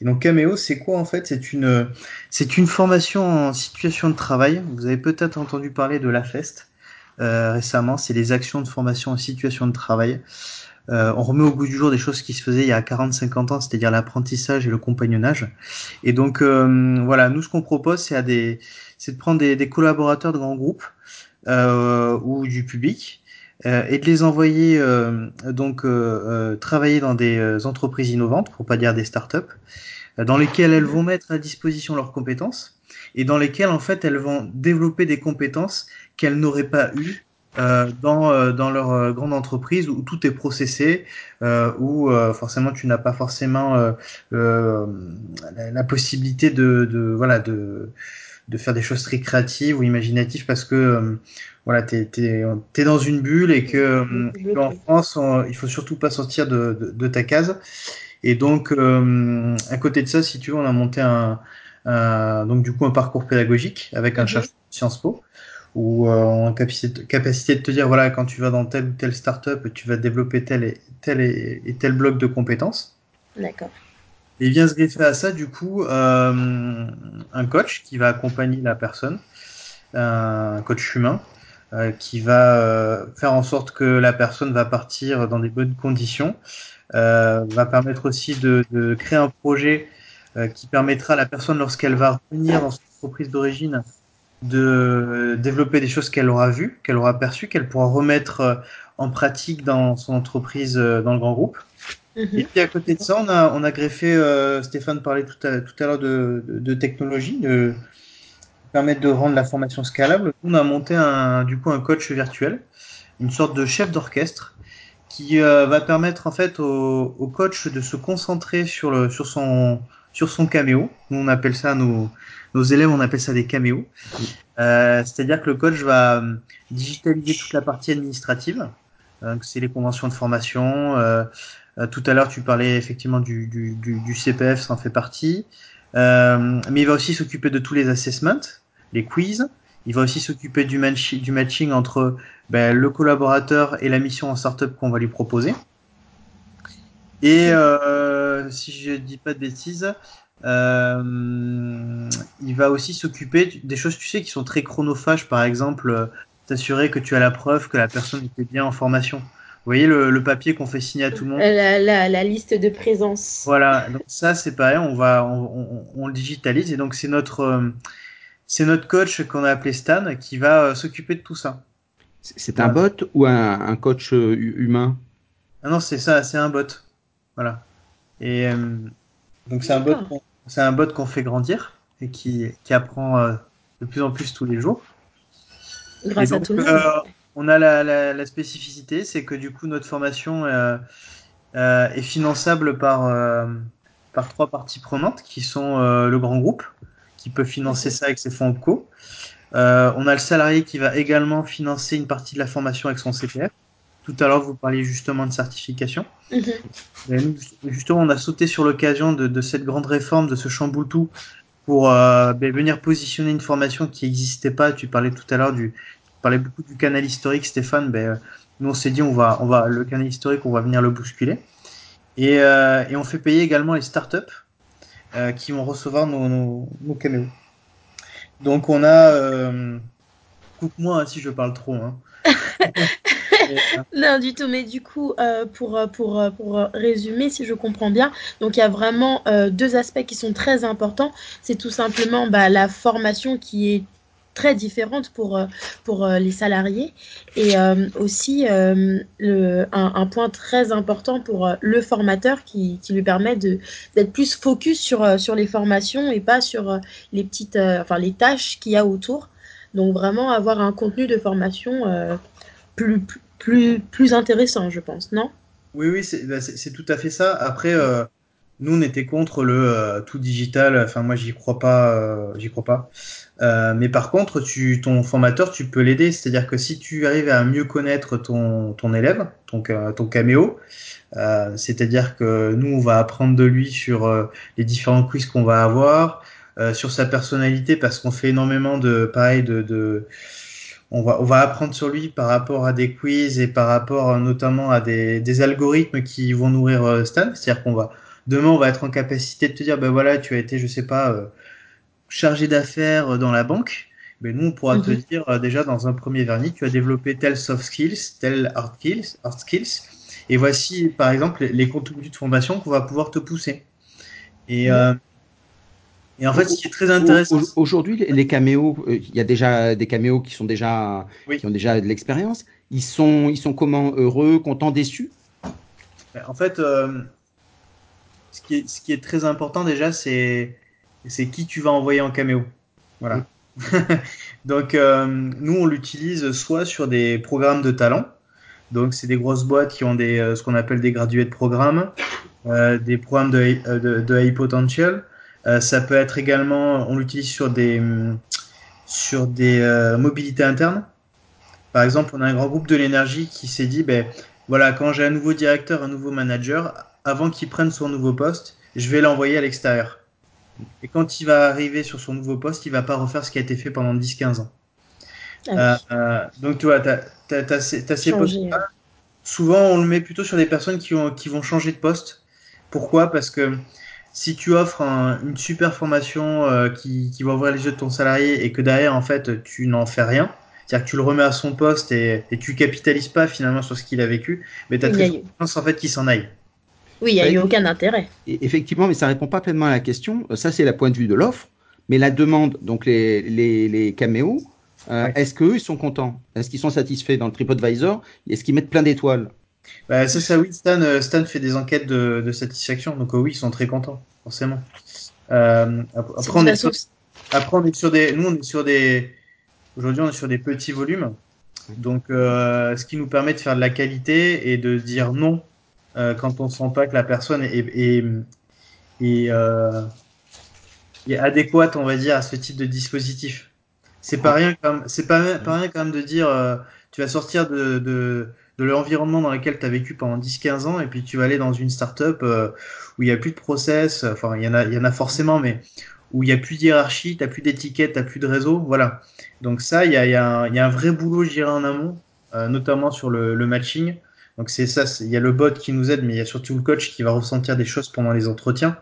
Et donc Cameo, c'est quoi en fait? C'est une, c'est une formation en situation de travail. Vous avez peut-être entendu parler de la FEST euh, récemment. C'est les actions de formation en situation de travail. Euh, on remet au goût du jour des choses qui se faisaient il y a 40-50 ans, c'est-à-dire l'apprentissage et le compagnonnage. Et donc euh, voilà, nous ce qu'on propose, c'est des, c'est de prendre des, collaborateurs de grands groupes euh, ou du public euh, et de les envoyer donc travailler dans des entreprises innovantes, pour pas dire des startups, dans lesquelles elles vont mettre à disposition leurs compétences et dans lesquelles en fait elles vont développer des compétences qu'elles n'auraient pas eues euh, dans, euh, dans leur euh, grande entreprise où tout est processé, euh, où forcément tu n'as pas forcément la, la, possibilité de, de voilà de, de faire des choses très créatives ou imaginatives parce que voilà t'es es, es, dans une bulle et que, en France on, il faut surtout pas sortir de, de, de ta case. Et donc à côté de ça si tu veux on a monté un, un donc du coup un parcours pédagogique avec un mm -hmm. chercheur Sciences Po ou euh, en capacité, capacité de te dire voilà quand tu vas dans telle ou telle startup tu vas développer tel et tel et, et tel bloc de compétences. D'accord. Et vient se greffer à ça du coup euh, un coach qui va accompagner la personne, un coach humain euh, qui va euh, faire en sorte que la personne va partir dans des bonnes conditions, euh, va permettre aussi de, de créer un projet euh, qui permettra à la personne lorsqu'elle va revenir dans son entreprise d'origine de développer des choses qu'elle aura vues, qu'elle aura perçues, qu'elle pourra remettre euh, en pratique dans son entreprise, euh, dans le grand groupe. Mm -hmm. Et puis à côté de ça, on a, on a greffé, euh, Stéphane parlait tout à, tout à l'heure de, de, de, technologie, de permettre de rendre la formation scalable. On a monté un, du coup un coach virtuel, une sorte de chef d'orchestre qui euh, va permettre en fait au, au, coach de se concentrer sur, le, sur, son, sur son caméo. Nous on appelle ça nos, nos élèves, on appelle ça des caméos. Euh, C'est-à-dire que le coach va euh, digitaliser toute la partie administrative. Euh, c'est les conventions de formation. Euh, tout à l'heure, tu parlais effectivement du, du, du, du, CPF, ça en fait partie. Mais il va aussi s'occuper de tous les assessments, les quiz. Il va aussi s'occuper du, match, du matching entre ben, le collaborateur et la mission en startup qu'on va lui proposer. Et euh, si je dis pas de bêtises, euh, il va aussi s'occuper des choses, tu sais, qui sont très chronophages, par exemple, euh, t'assurer que tu as la preuve que la personne était bien en formation. Vous voyez le, le papier qu'on fait signer à tout le monde? La, la, la, liste de présence. Voilà, donc ça c'est pareil, on va, on, on, on, le digitalise et donc c'est notre, euh, c'est notre coach qu'on a appelé Stan qui va euh, s'occuper de tout ça. C'est un bot ou un, un coach euh, humain? Ah non, c'est ça, c'est un bot. Voilà. Et donc c'est un bot c'est un bot qu'on fait grandir et qui, qui apprend euh, de plus en plus tous les jours. Grâce donc, à tout le monde. Euh, on a la, la, la spécificité, c'est que du coup notre formation euh, est finançable par, par trois parties prenantes qui sont le grand groupe qui peut financer ça avec ses fonds co. on a le salarié qui va également financer une partie de la formation avec son CPF. Tout à l'heure, vous parliez justement de certification. Mm -hmm. nous, justement, on a sauté sur l'occasion de, de, cette grande réforme, de ce chamboule tout, pour euh, ben, venir positionner une formation qui n'existait pas. Tu parlais tout à l'heure du, tu parlais beaucoup du canal historique, Stéphane. Ben, nous, on s'est dit, on va, on va, le canal historique, on va venir le bousculer. Et, euh, et on fait payer également les startups euh, qui vont recevoir nos, nos, nos caméos. Donc, on a, euh, coupe-moi hein, si je parle trop. Hein. non, du tout. Mais du coup, euh, pour, pour, pour résumer, si je comprends bien, donc il y a vraiment euh, deux aspects qui sont très importants. C'est tout simplement bah, la formation qui est très différente pour, pour les salariés et euh, aussi euh, un, point très important pour le formateur qui, qui lui permet d'être plus focus sur, sur les formations et pas sur les petites enfin les tâches qu'il y a autour. Donc vraiment avoir un contenu de formation euh, plus, plus, plus intéressant, je pense, non? Oui, oui, c'est bah, tout à fait ça. Après, euh, nous, on était contre le euh, tout digital. Enfin, moi, j'y crois pas. Euh, j'y crois pas. Mais par contre, tu, ton formateur, tu peux l'aider. C'est-à-dire que si tu arrives à mieux connaître ton, ton élève, ton, ton caméo, c'est-à-dire que nous, on va apprendre de lui sur les différents quiz qu'on va avoir, sur sa personnalité, parce qu'on fait énormément de, pareil, de, de on va, on va apprendre sur lui par rapport à des quiz et par rapport notamment à des, des algorithmes qui vont nourrir euh, Stan. C'est-à-dire qu'on va, demain, on va être en capacité de te dire, ben voilà, tu as été, je sais pas, euh, chargé d'affaires dans la banque. Ben nous, on pourra mm -hmm. te dire euh, déjà dans un premier vernis, tu as développé tel soft skills, tel hard skills, hard skills. Et voici, par exemple, les, les contenus de formation qu'on va pouvoir te pousser. Et, mm -hmm. Et en fait, ce qui est très intéressant. Aujourd'hui, les caméos, il y a déjà des caméos qui sont déjà, oui. qui ont déjà de l'expérience. Ils sont, ils sont comment heureux, contents, déçus? En fait, euh, ce, qui est, ce qui est très important déjà, c'est, c'est qui tu vas envoyer en caméo. Voilà. Donc, euh, nous, on l'utilise soit sur des programmes de talent. Donc, c'est des grosses boîtes qui ont des, euh, ce qu'on appelle des gradués de programme, euh, des programmes de, euh, de, de high potential. Euh, ça peut être également, on l'utilise sur des, sur des euh, mobilités internes. Par exemple, on a un grand groupe de l'énergie qui s'est dit, ben, voilà, quand j'ai un nouveau directeur, un nouveau manager, avant qu'il prenne son nouveau poste, je vais l'envoyer à l'extérieur. Et quand il va arriver sur son nouveau poste, il va pas refaire ce qui a été fait pendant 10-15 ans. Ah oui. Euh, donc, tu vois, tu as, ces, postes. Souvent, on le met plutôt sur des personnes qui, ont, qui vont changer de poste. Pourquoi? Parce que si tu offres un- une super formation euh, qui, qui va ouvrir les yeux de ton salarié et que derrière, en fait, tu n'en fais rien, c'est-à-dire que tu le remets à son poste et, et tu capitalises pas finalement sur ce qu'il a vécu, mais tu as très chance en fait qu'il s'en aille. Oui, il n'y a eu aucun intérêt. Et effectivement, mais ça répond pas pleinement à la question. Euh, Ça, c'est la point de vue de l'offre. Mais la demande, donc les, les, les caméos, euh, Ouais. est-ce qu'eux, ils sont contents? Est-ce qu'ils sont satisfaits dans le TripAdvisor? Est-ce qu'ils mettent plein d'étoiles? Bah, ça, ça oui, Stan, euh, Stan fait des enquêtes de, de satisfaction, donc euh, oui, ils sont très contents, forcément. Euh, après, on est sur, après, on est sur des, nous, on est sur des, aujourd'hui, on est sur des petits volumes, donc euh, ce qui nous permet de faire de la qualité et de dire non euh, quand on sent pas que la personne est, est, est, euh, est adéquate, on va dire, à ce type de dispositif. C'est pas rien, quand même- c'est pas, pas rien quand même de dire, euh, tu vas sortir de, de, de l'environnement dans lequel tu as vécu pendant 10-15 ans et puis tu vas aller dans une start-up euh, où il n'y a plus de process, enfin il y en a, il y en a forcément, mais où il n'y a plus de hiérarchie, tu n'as plus d'étiquette, tu n'as plus de réseau, voilà. Donc ça, il y a, il y, a un- il y a un vrai boulot, je dirais, en amont, euh, notamment sur le, le matching. Donc c'est ça, il y a le bot qui nous aide, mais il y a surtout le coach qui va ressentir des choses pendant les entretiens.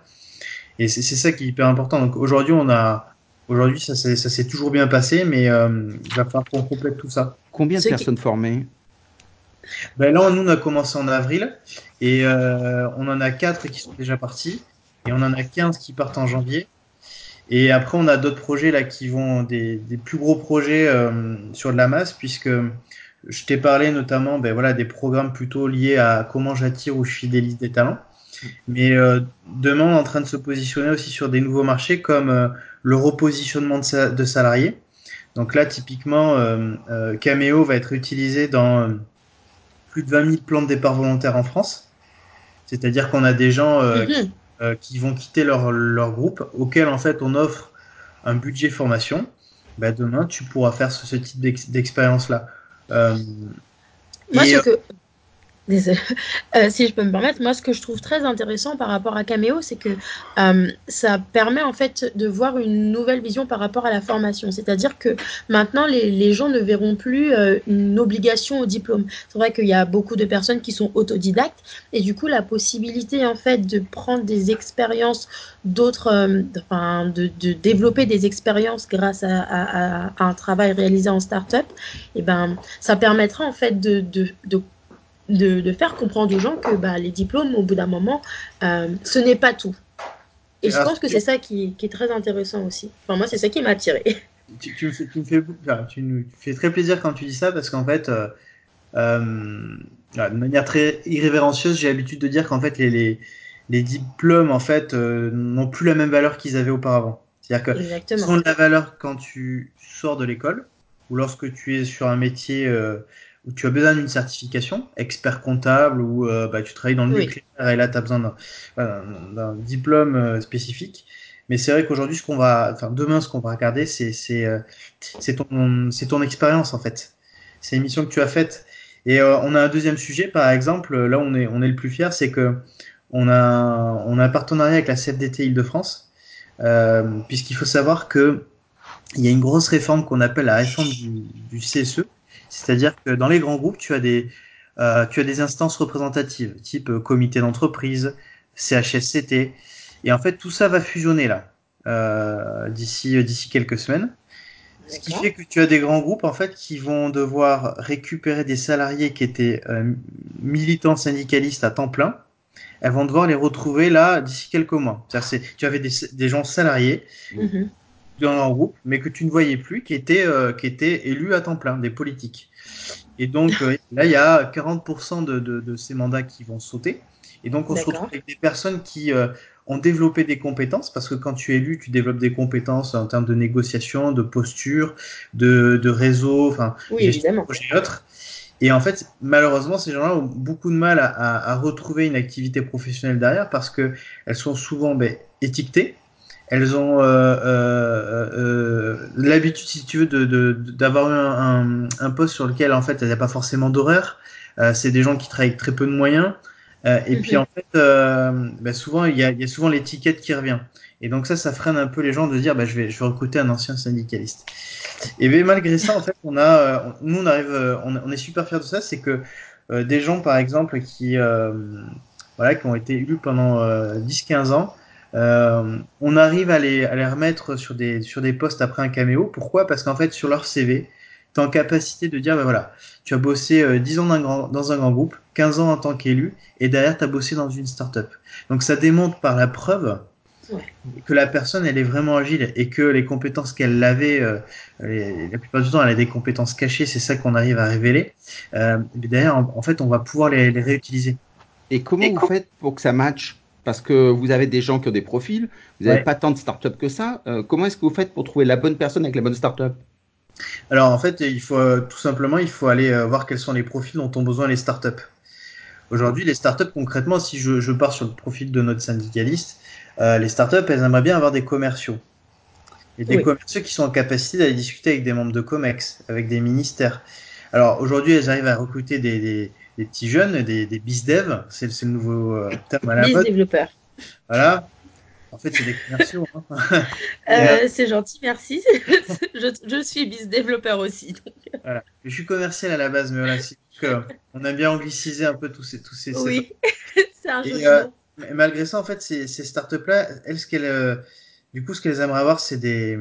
Et c'est c'est ça qui est hyper important. Donc aujourd'hui, on a, aujourd'hui ça s'est toujours bien passé, mais euh, il va falloir qu'on complète tout ça. Combien de personnes formées? Ben là, nous, on a commencé en avril et euh, on en a 4 qui sont déjà partis et on en a 15 qui partent en janvier. Et après, on a d'autres projets là qui vont des, plus gros projets euh, sur de la masse puisque je t'ai parlé notamment ben, voilà, des programmes plutôt liés à comment j'attire ou je fidélise des talents. Mais euh, demain, on est en train de se positionner aussi sur des nouveaux marchés comme euh, le repositionnement de, de salariés. Donc là, typiquement, Cameo va être utilisé dans plus de 20 000 plans de départ volontaires en France. C'est-à-dire qu'on a des gens euh, qui, Mhm. euh, qui vont quitter leur, leur groupe, auquel en fait on offre un budget formation. Bah, demain, tu pourras faire ce, ce type d'ex- d'expérience-là. Euh, Moi, et, ce que. Désolée. Euh, si je peux me permettre, moi, ce que je trouve très intéressant par rapport à Cameo, c'est que euh, ça permet en fait de voir une nouvelle vision par rapport à la formation. C'est-à-dire que maintenant, les, gens ne verront plus euh, une obligation au diplôme. C'est vrai qu'il y a beaucoup de personnes qui sont autodidactes et du coup, la possibilité en fait de prendre des expériences d'autres, euh, enfin, de, développer des expériences grâce à, un travail réalisé en start-up, et ben, ça permettra en fait de de, de faire comprendre aux gens que bah, les diplômes, au bout d'un moment, euh, ce n'est pas tout. Et je Ah, pense que c'est ça qui, qui est très intéressant aussi. Enfin, moi, c'est ça qui m'a attiré. tu, tu me fais, tu, me fais, tu très plaisir quand tu dis ça parce qu'en fait, euh, euh, de manière très irrévérencieuse, j'ai l'habitude de dire qu'en fait, les, les, les diplômes en fait, euh, n'ont plus la même valeur qu'ils avaient auparavant. C'est-à-dire que Ils ont de la valeur quand tu sors de l'école ou lorsque tu es sur un métier où tu as besoin d'une certification, expert comptable ou euh, bah, tu travailles dans le Oui. nucléaire et là tu as besoin d'un voilà, diplôme euh, spécifique. Mais c'est vrai qu'aujourd'hui, ce qu'on va, enfin demain, ce qu'on va regarder, c'est c'est euh, c'est ton c'est ton expérience en fait. C'est l'émission que tu as faite. Et on a un deuxième sujet, par exemple, là on est on est le plus fier, c'est que on a on a un partenariat avec la CFDT Île-de-France, puisqu'il faut savoir que il y a une grosse réforme qu'on appelle la réforme du, du CSE, c'est-à-dire que dans les grands groupes, tu as des euh, tu as des instances représentatives, type euh, comité d'entreprise, CHSCT, et en fait tout ça va fusionner là euh, d'ici d'ici quelques semaines. Ce qui fait que tu as des grands groupes en fait qui vont devoir récupérer des salariés qui étaient euh, militants syndicalistes à temps plein. Elles vont devoir les retrouver là d'ici quelques mois. C'est- tu avais des, des gens salariés Mhm. Dans un groupe, mais que tu ne voyais plus, qui étaient, euh, qui étaient élus à temps plein, des politiques. Et donc euh, là, il y a 40% de, de, de ces mandats qui vont sauter. Et donc on se retrouve avec des personnes qui, euh, ont développé des compétences parce que quand tu es élu, tu développes des compétences en termes de négociation, de posture, de, de réseau, enfin, oui, évidemment. et autres. Et en fait, malheureusement, ces gens-là ont beaucoup de mal à, à, à, retrouver une activité professionnelle derrière parce que elles sont souvent ben, étiquetées. Elles ont euh, euh, euh, l'habitude, si tu veux, d'avoir de, de, un, un, un, poste sur lequel en fait, il n'y a pas forcément d'horaire. C'est des gens qui travaillent avec très peu de moyens. Euh, et -hmm. puis en fait, euh, bah, souvent il y a, il y a souvent l'étiquette qui revient. Et donc ça, ça freine un peu les gens de dire, bah, je vais, je vais recruter un ancien syndicaliste. Et bien, malgré ça, en fait, on a, nous on arrive, on, on est super fiers de ça, c'est que euh, des gens, par exemple, qui, voilà, qui ont été élus pendant euh, 10-15 ans, on arrive à les, à les remettre sur des, sur des postes après un caméo. Pourquoi? Parce qu'en fait, sur leur CV, tu es en capacité de dire, ben voilà, tu as bossé euh, 10 ans dans un, grand, dans un grand groupe, 15 ans en tant qu'élu, et derrière, tu as bossé dans une start-up. Donc ça démontre par la preuve ouais. que la personne, elle est vraiment agile et que les compétences qu'elle avait, euh, les, la plupart du temps, elle a des compétences cachées, c'est ça qu'on arrive à révéler. Euh, mais derrière, en, en, fait, on va pouvoir les, les réutiliser. Et comment et vous faites pour que ça matche? Parce que vous avez des gens qui ont des profils, vous n'avez ouais. pas tant de start-up que ça. Euh, comment est-ce que vous faites pour trouver la bonne personne avec la bonne start-up? Alors en fait, il faut euh, tout simplement, il faut aller euh, voir quels sont les profils dont ont besoin les startups. Aujourd'hui, les startups, concrètement, si je, je, pars sur le profil de notre syndicaliste, euh, les startups, elles aimeraient bien avoir des commerciaux. Et des oui. commerciaux qui sont en capacité d'aller discuter avec des membres de COMEX, avec des ministères. Alors aujourd'hui, elles arrivent à recruter des, des, des petits jeunes, des, des bizdev, c'est le nouveau euh, terme à la mode. développeurs. Voilà, en fait, c'est des commerciaux. Hein. euh, c'est gentil, merci. je, je, suis business développeur aussi. Donc. Voilà. Je suis commercial à la base, mais voilà, que, on a bien angliciser un peu tous ces. Tous ces oui, c'est un jeu euh, Malgré ça, en fait, ces, ces startups-là, elles, ce qu'elles, euh, du coup, ce qu'elles aimeraient avoir, c'est des,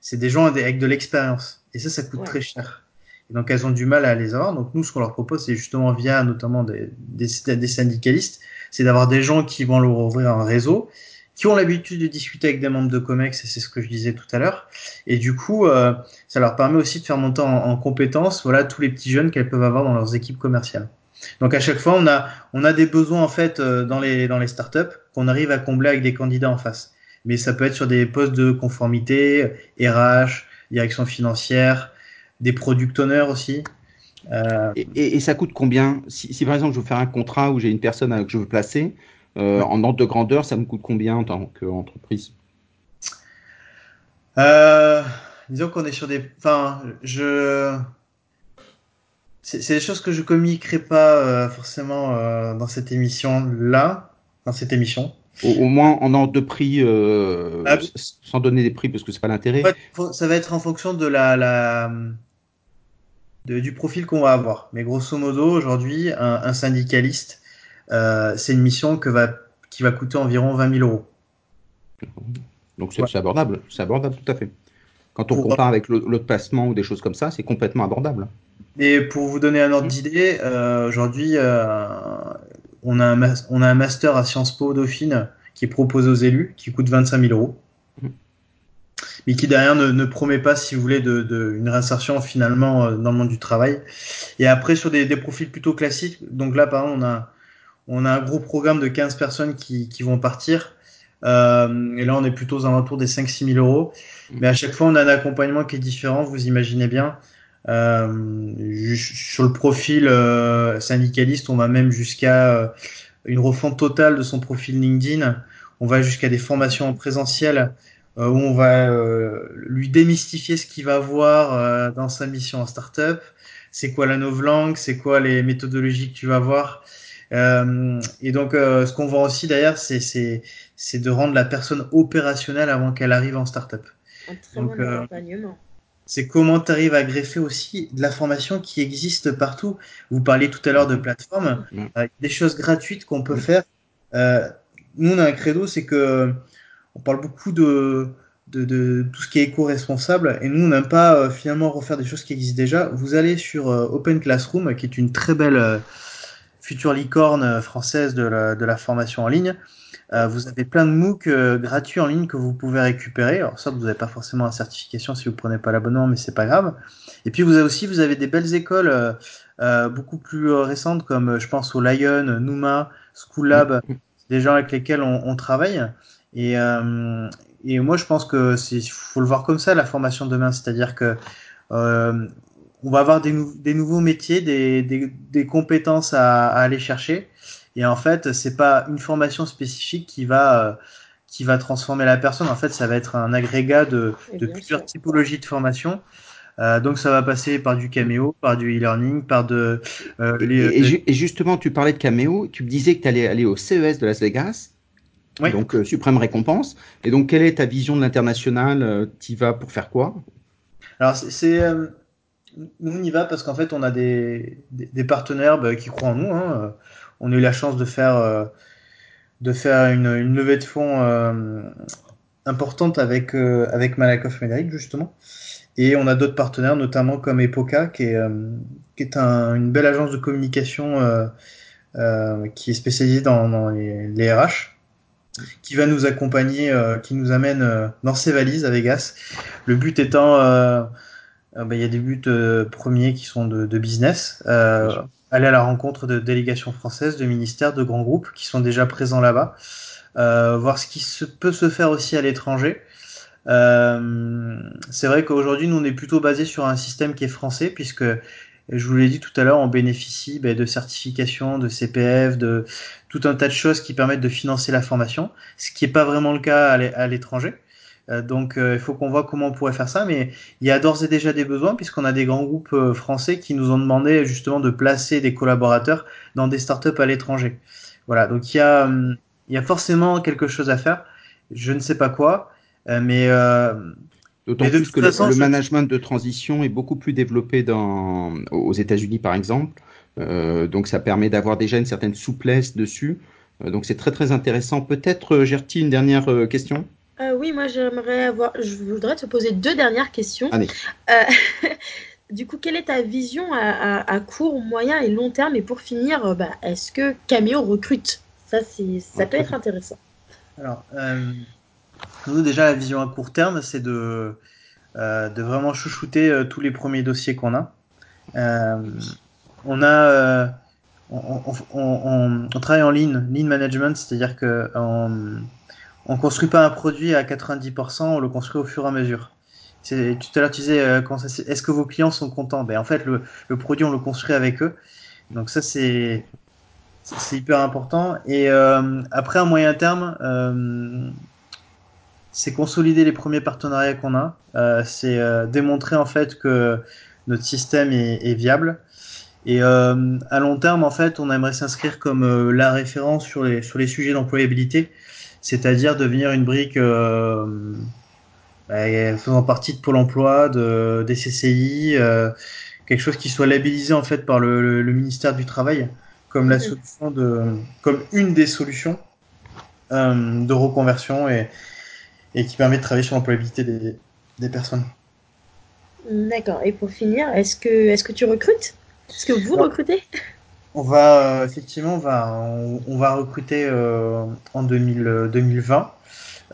c'est des gens avec de l'expérience. Et ça, ça coûte ouais. très cher. Et donc, elles ont du mal à les avoir. Donc, nous, ce qu'on leur propose, c'est justement via notamment des, des, des syndicalistes, c'est d'avoir des gens qui vont leur ouvrir un réseau qui ont l'habitude de discuter avec des membres de COMEX, et c'est ce que je disais tout à l'heure. Et du coup, euh, ça leur permet aussi de faire monter en, en compétences voilà, tous les petits jeunes qu'elles peuvent avoir dans leurs équipes commerciales. Donc à chaque fois, on a, on a des besoins en fait euh, dans les, dans les startups qu'on arrive à combler avec des candidats en face. Mais ça peut être sur des postes de conformité, RH, direction financière, des product owners aussi. Euh... Et, et, et, ça coûte combien? Si, si, par exemple je veux faire un contrat où j'ai une personne que je veux placer, euh, en ordre de grandeur, ça me coûte combien en tant qu'entreprise? Euh, Disons qu'on est sur des. Enfin, je. C'est des choses que je communiquerai pas forcément dans cette émission-là, dans cette émission. Au, au, moins en ordre de prix, ah, sans donner des prix parce que c'est pas l'intérêt. En fait, ça va être en fonction de la, la de, du profil qu'on va avoir. Mais grosso modo, aujourd'hui, un, un, syndicaliste, euh, c'est une mission que va, qui va coûter environ 20 000 euros. Donc c'est ouais. abordable, c'est abordable tout à fait. Quand on pour, compare avec l'autre placement ou des choses comme ça, c'est complètement abordable. Et pour vous donner un ordre d'idée, euh, aujourd'hui, euh, on, a un on a un master à Sciences Po Dauphine qui est proposé aux élus, qui coûte 25 000 euros. Mais qui derrière ne, ne, promet pas, si vous voulez, de, de, une réinsertion finalement euh, dans le monde du travail. Et après, sur des, des profils plutôt classiques, donc là, par exemple, on a, on a un gros programme de 15 personnes qui, qui vont partir. Euh, et là, on est plutôt aux alentours des 5-6 000 euros. Mais à chaque fois, on a un accompagnement qui est différent, vous imaginez bien. Euh, sur le profil euh, syndicaliste, on va même jusqu'à euh, une refonte totale de son profil LinkedIn. On va jusqu'à des formations en présentiel où on va euh, lui démystifier ce qu'il va voir dans sa mission en startup. C'est quoi la novlangue C'est quoi les méthodologies que tu vas voir? Euh, et donc, euh, ce qu'on voit aussi d'ailleurs, c'est de rendre la personne opérationnelle avant qu'elle arrive en startup. Un très donc, bon euh, accompagnement. C'est comment tu arrives à greffer aussi de la formation qui existe partout. Vous parliez tout à l'heure de plateformes, mmh. des choses gratuites qu'on peut mmh. faire. nous, on a un credo, c'est que on parle beaucoup de, de, de, tout ce qui est éco-responsable et nous, on n'aime pas euh, finalement refaire des choses qui existent déjà. Vous allez sur euh, Open Classroom, qui est une très belle euh, future licorne française de la, de la formation en ligne. Vous avez plein de MOOC gratuits en ligne que vous pouvez récupérer. Alors ça, vous n'avez pas forcément la certification si vous prenez pas l'abonnement, mais c'est pas grave. Et puis vous avez aussi, vous avez des belles écoles beaucoup plus récentes comme je pense au Lion, Numa, School Lab, des gens avec lesquels on, on travaille. Et, et moi, je pense que c'est faut le voir comme ça la formation demain, c'est-à-dire que on va avoir des, des nouveaux métiers, des, des, des compétences à, à, aller chercher. Et en fait, c'est pas une formation spécifique qui va qui va transformer la personne. En fait, ça va être un agrégat de, de plusieurs sûr. typologies de formation. Euh, donc ça va passer par du caméo, par du e-learning, par de... Euh, les, et, et, justement, tu parlais de caméo, tu me disais que tu allais aller au CES de Las Vegas, oui. donc euh, suprême récompense. Et donc, quelle est ta vision de l'international euh, Tu y vas pour faire quoi? Alors, c'est... Euh, nous, on y va parce qu'en fait, on a des, des, des partenaires bah, qui croient en nous. Hein. On a eu la chance de faire de faire une, une, levée de fonds importante avec, avec Malakoff Médéric, justement. Et on a d'autres partenaires, notamment comme Epoca, qui est, qui est un, une belle agence de communication qui est spécialisée dans, dans les, les, RH, qui va nous accompagner, qui nous amène dans ses valises à Vegas. Le but étant, ben, il y a des buts premiers qui sont de, de business aller à la rencontre de délégations françaises, de ministères, de grands groupes qui sont déjà présents là-bas, euh, voir ce qui se, peut se faire aussi à l'étranger. Euh, c'est vrai qu'aujourd'hui, nous, on est plutôt basé sur un système qui est français, puisque, je vous l'ai dit tout à l'heure, on bénéficie ben, de certifications, de CPF, de tout un tas de choses qui permettent de financer la formation, ce qui n'est pas vraiment le cas à l'étranger. Euh, donc euh, il faut qu'on voit comment on pourrait faire ça, mais il y a d'ores et déjà des besoins puisqu'on a des grands groupes euh, français qui nous ont demandé justement de placer des collaborateurs dans des startups à l'étranger. Voilà, donc il y a, il y a forcément quelque chose à faire. Je ne sais pas quoi, mais D'autant plus que façon, le, le, management de transition est beaucoup plus développé dans, aux États-Unis, par exemple. Euh, donc, ça permet d'avoir déjà une certaine souplesse dessus. Euh, donc, c'est très, très intéressant. Peut-être, Gertie, une dernière question? Euh, oui, moi j'aimerais avoir. Je voudrais te poser deux dernières questions. Allez. Euh, du coup, quelle est ta vision à, à, à, court, moyen et long terme? Et pour finir, euh, bah, est-ce que Cameo recrute? Ça, ça peut être intéressant. Alors, euh, nous déjà la vision à court terme, c'est de euh, de vraiment chouchouter euh, tous les premiers dossiers qu'on a. on a on, travaille en lean, lean management, c'est-à-dire que on, on construit pas un produit à 90%, on le construit au fur et à mesure. Tout à l'heure, tu disais, euh, est-ce que vos clients sont contents? Ben, En fait, le, le, produit, on le construit avec eux. Donc ça, c'est hyper important. Et euh, après, à moyen terme, euh, c'est consolider les premiers partenariats qu'on a. Euh, c'est euh, démontrer en fait que notre système est, est viable. Et euh, à long terme, en fait, on aimerait s'inscrire comme la référence sur les, sur les sujets d'employabilité c'est-à-dire devenir une brique euh, bah, faisant partie de Pôle Emploi, de, des CCI, euh, quelque chose qui soit labellisé en fait par le, le, le ministère du Travail comme la solution de, comme une des solutions euh, de reconversion et, et qui permet de travailler sur l'employabilité des, des personnes. D'accord. Et pour finir, est-ce que, est-ce que tu recrutes? Est-ce que vous recrutez? on va euh, effectivement, on va, on, on va recruter euh, en 2000, 2020.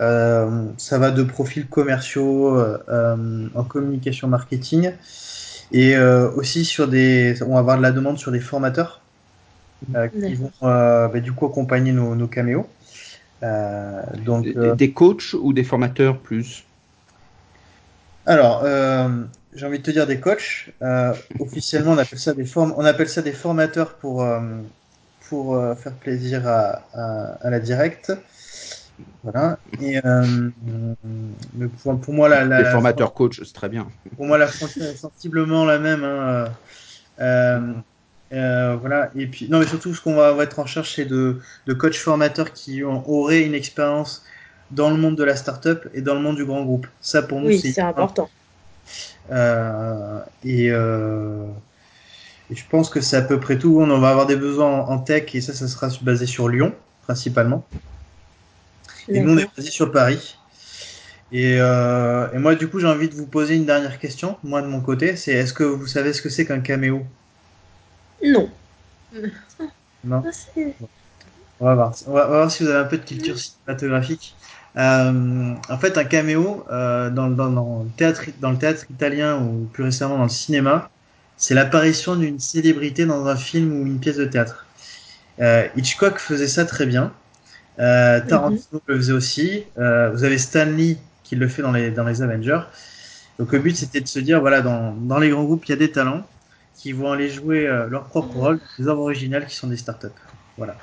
Euh, ça va de profils commerciaux en communication marketing et aussi sur des, on va avoir de la demande sur des formateurs qui vont bah, du coup accompagner nos, nos caméos. Donc des, des coachs ou des formateurs plus? Alors, j'ai envie de te dire des coachs. Euh, officiellement, on appelle ça des form on appelle ça des formateurs pour euh, pour euh, faire plaisir à, à, à, la directe. Voilà. Et euh, pour, pour, moi, la, la les formateurs la, coach, c'est très bien. Pour moi, la frontière est sensiblement la même. Hein. Euh, voilà. Et puis, non, mais surtout, ce qu'on va être en recherche, c'est de, de coachs formateurs qui ont, auraient une expérience dans le monde de la startup et dans le monde du grand groupe. Ça, pour nous, oui, c'est important. Euh, et, euh, et, je pense que c'est à peu près tout. On va avoir des besoins en, en, tech et ça, ça sera basé sur Lyon principalement. Et nous, on est basé sur Paris. Et, et, moi, du coup, j'ai envie de vous poser une dernière question, moi de mon côté. C'est est-ce que vous savez ce que c'est qu'un caméo? Non. Non. On va, voir. On va voir si vous avez un peu de culture cinématographique. Euh, en fait, un caméo euh, dans, dans, dans, le théâtre, dans le théâtre italien ou plus récemment dans le cinéma, c'est l'apparition d'une célébrité dans un film ou une pièce de théâtre. Euh, Hitchcock faisait ça très bien. Tarantino le faisait aussi. Vous avez Stanley qui le fait dans les, dans les Avengers. Donc le but c'était de se dire, voilà, dans, dans les grands groupes, il y a des talents qui vont aller jouer euh, leur propre rôle, des œuvres originales qui sont des startups. Voilà.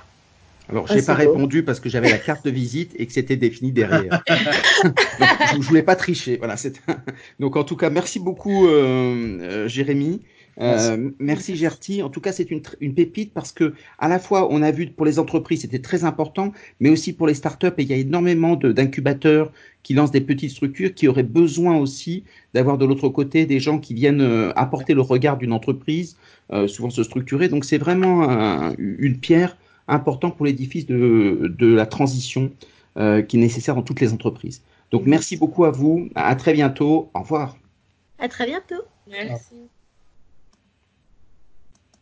Alors, Ah, j'ai c'est pas beau. répondu parce que j'avais la carte de visite et que c'était défini derrière. Donc, je, je voulais pas tricher. Voilà. Donc, en tout cas, merci beaucoup, euh, euh, Jérémy. Euh, merci Gerty. En tout cas, c'est une, pépite parce que à la fois, on a vu pour les entreprises, c'était très important, mais aussi pour les startups. Et il y a énormément d'incubateurs qui lancent des petites structures qui auraient besoin aussi d'avoir de l'autre côté des gens qui viennent euh, apporter le regard d'une entreprise, euh, souvent se structurer. Donc, c'est vraiment un- une pierre importante pour l'édifice de, de la transition euh, qui est nécessaire dans toutes les entreprises. Donc, merci beaucoup à vous. À très bientôt. Au revoir. À très bientôt. Merci.